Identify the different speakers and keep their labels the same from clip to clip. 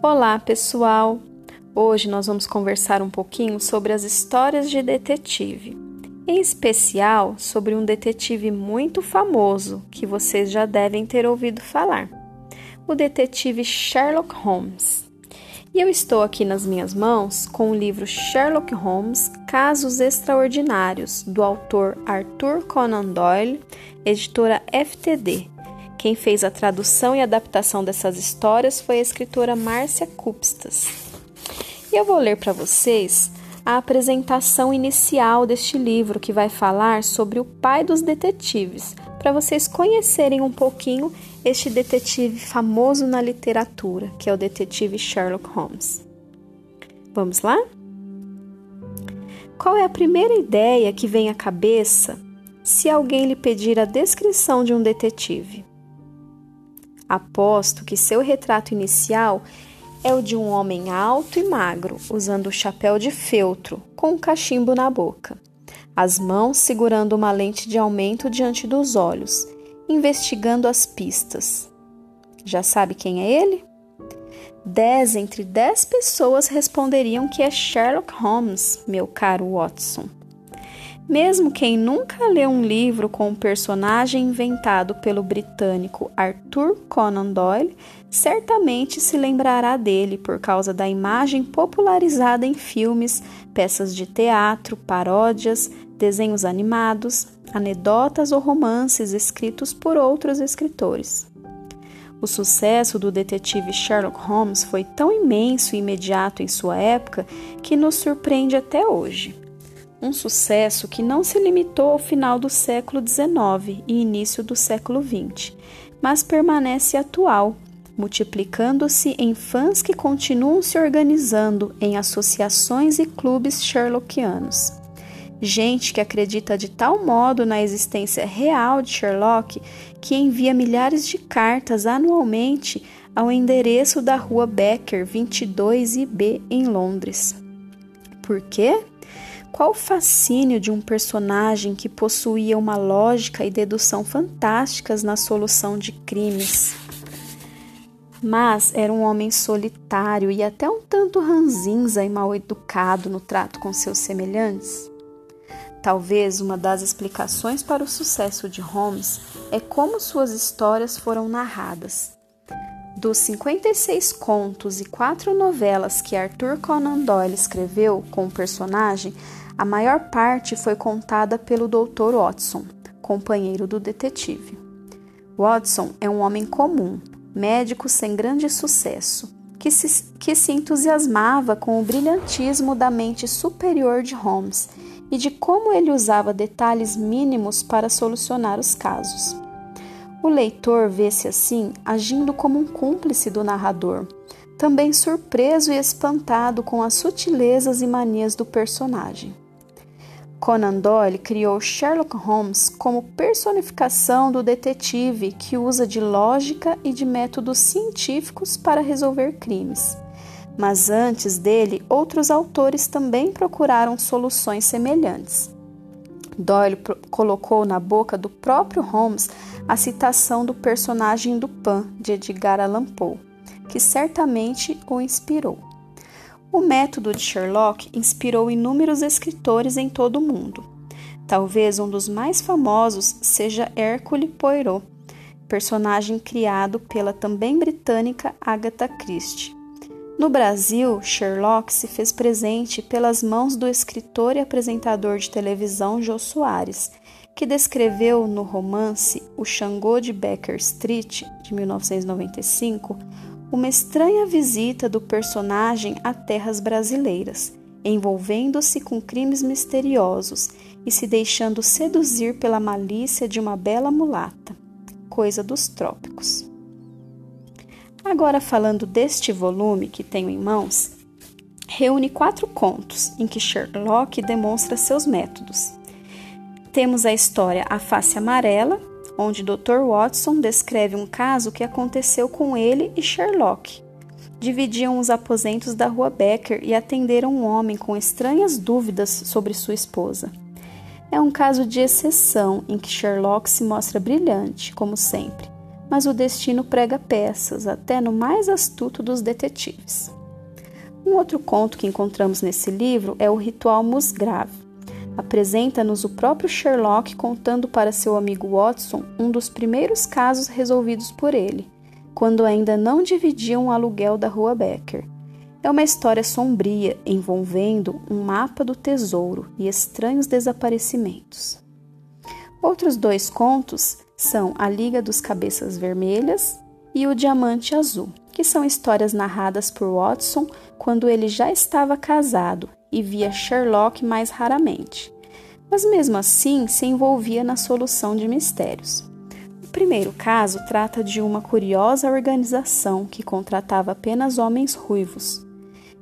Speaker 1: Olá, pessoal! Hoje nós vamos conversar um pouquinho sobre as histórias de detetive, em especial sobre um detetive muito famoso que vocês já devem ter ouvido falar, o detetive Sherlock Holmes. E eu estou aqui nas minhas mãos com o livro Sherlock Holmes Casos Extraordinários, do autor Arthur Conan Doyle, editora FTD quem fez a tradução e adaptação dessas histórias foi a escritora Márcia Cupstas. E eu vou ler para vocês a apresentação inicial deste livro, que vai falar sobre o pai dos detetives, para vocês conhecerem um pouquinho este detetive famoso na literatura, que é o detetive Sherlock Holmes. Vamos lá? Qual é a primeira ideia que vem à cabeça se alguém lhe pedir a descrição de um detetive? Aposto que seu retrato inicial é o de um homem alto e magro, usando o chapéu de feltro, com um cachimbo na boca, as mãos segurando uma lente de aumento diante dos olhos, investigando as pistas. Já sabe quem é ele? Dez entre dez pessoas responderiam que é Sherlock Holmes, meu caro Watson. Mesmo quem nunca leu um livro com um personagem inventado pelo britânico Arthur Conan Doyle certamente se lembrará dele por causa da imagem popularizada em filmes, peças de teatro, paródias, desenhos animados, anedotas ou romances escritos por outros escritores. O sucesso do detetive Sherlock Holmes foi tão imenso e imediato em sua época que nos surpreende até hoje um sucesso que não se limitou ao final do século XIX e início do século XX, mas permanece atual, multiplicando-se em fãs que continuam se organizando em associações e clubes sherlockianos. Gente que acredita de tal modo na existência real de Sherlock que envia milhares de cartas anualmente ao endereço da rua Becker 22IB em Londres. Por quê? Qual o fascínio de um personagem que possuía uma lógica e dedução fantásticas na solução de crimes? Mas era um homem solitário e até um tanto ranzinza e mal educado no trato com seus semelhantes. Talvez uma das explicações para o sucesso de Holmes é como suas histórias foram narradas. Dos 56 contos e quatro novelas que Arthur Conan Doyle escreveu com o personagem, a maior parte foi contada pelo Dr. Watson, companheiro do detetive. Watson é um homem comum, médico sem grande sucesso, que se, que se entusiasmava com o brilhantismo da mente superior de Holmes e de como ele usava detalhes mínimos para solucionar os casos. O leitor vê-se assim agindo como um cúmplice do narrador, também surpreso e espantado com as sutilezas e manias do personagem. Conan Doyle criou Sherlock Holmes como personificação do detetive que usa de lógica e de métodos científicos para resolver crimes. Mas antes dele, outros autores também procuraram soluções semelhantes. Doyle colocou na boca do próprio Holmes a citação do personagem do Pan de Edgar Allan Poe, que certamente o inspirou. O método de Sherlock inspirou inúmeros escritores em todo o mundo. Talvez um dos mais famosos seja Hercule Poirot, personagem criado pela também britânica Agatha Christie. No Brasil, Sherlock se fez presente pelas mãos do escritor e apresentador de televisão Jô Soares, que descreveu no romance O Xangô de Baker Street, de 1995, uma estranha visita do personagem a terras brasileiras, envolvendo-se com crimes misteriosos e se deixando seduzir pela malícia de uma bela mulata, coisa dos trópicos. Agora, falando deste volume que tenho em mãos, reúne quatro contos em que Sherlock demonstra seus métodos. Temos a história A Face Amarela, onde Dr. Watson descreve um caso que aconteceu com ele e Sherlock. Dividiam os aposentos da rua Becker e atenderam um homem com estranhas dúvidas sobre sua esposa. É um caso de exceção em que Sherlock se mostra brilhante, como sempre, mas o destino prega peças, até no mais astuto dos detetives. Um outro conto que encontramos nesse livro é o Ritual Musgrave. Apresenta-nos o próprio Sherlock contando para seu amigo Watson um dos primeiros casos resolvidos por ele, quando ainda não dividiam o aluguel da Rua Becker. É uma história sombria envolvendo um mapa do tesouro e estranhos desaparecimentos. Outros dois contos são A Liga dos Cabeças Vermelhas e O Diamante Azul, que são histórias narradas por Watson quando ele já estava casado e via Sherlock mais raramente, mas mesmo assim se envolvia na solução de mistérios. O primeiro caso trata de uma curiosa organização que contratava apenas homens ruivos.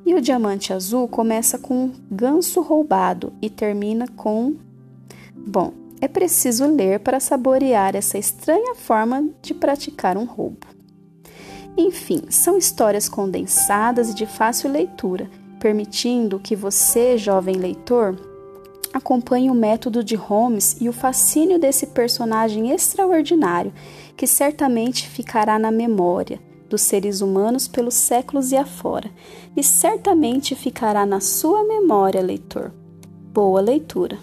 Speaker 1: E o Diamante Azul começa com um ganso roubado e termina com. Bom, é preciso ler para saborear essa estranha forma de praticar um roubo. Enfim, são histórias condensadas e de fácil leitura, permitindo que você, jovem leitor, acompanhe o método de Holmes e o fascínio desse personagem extraordinário, que certamente ficará na memória dos seres humanos pelos séculos e afora, e certamente ficará na sua memória, leitor. Boa leitura!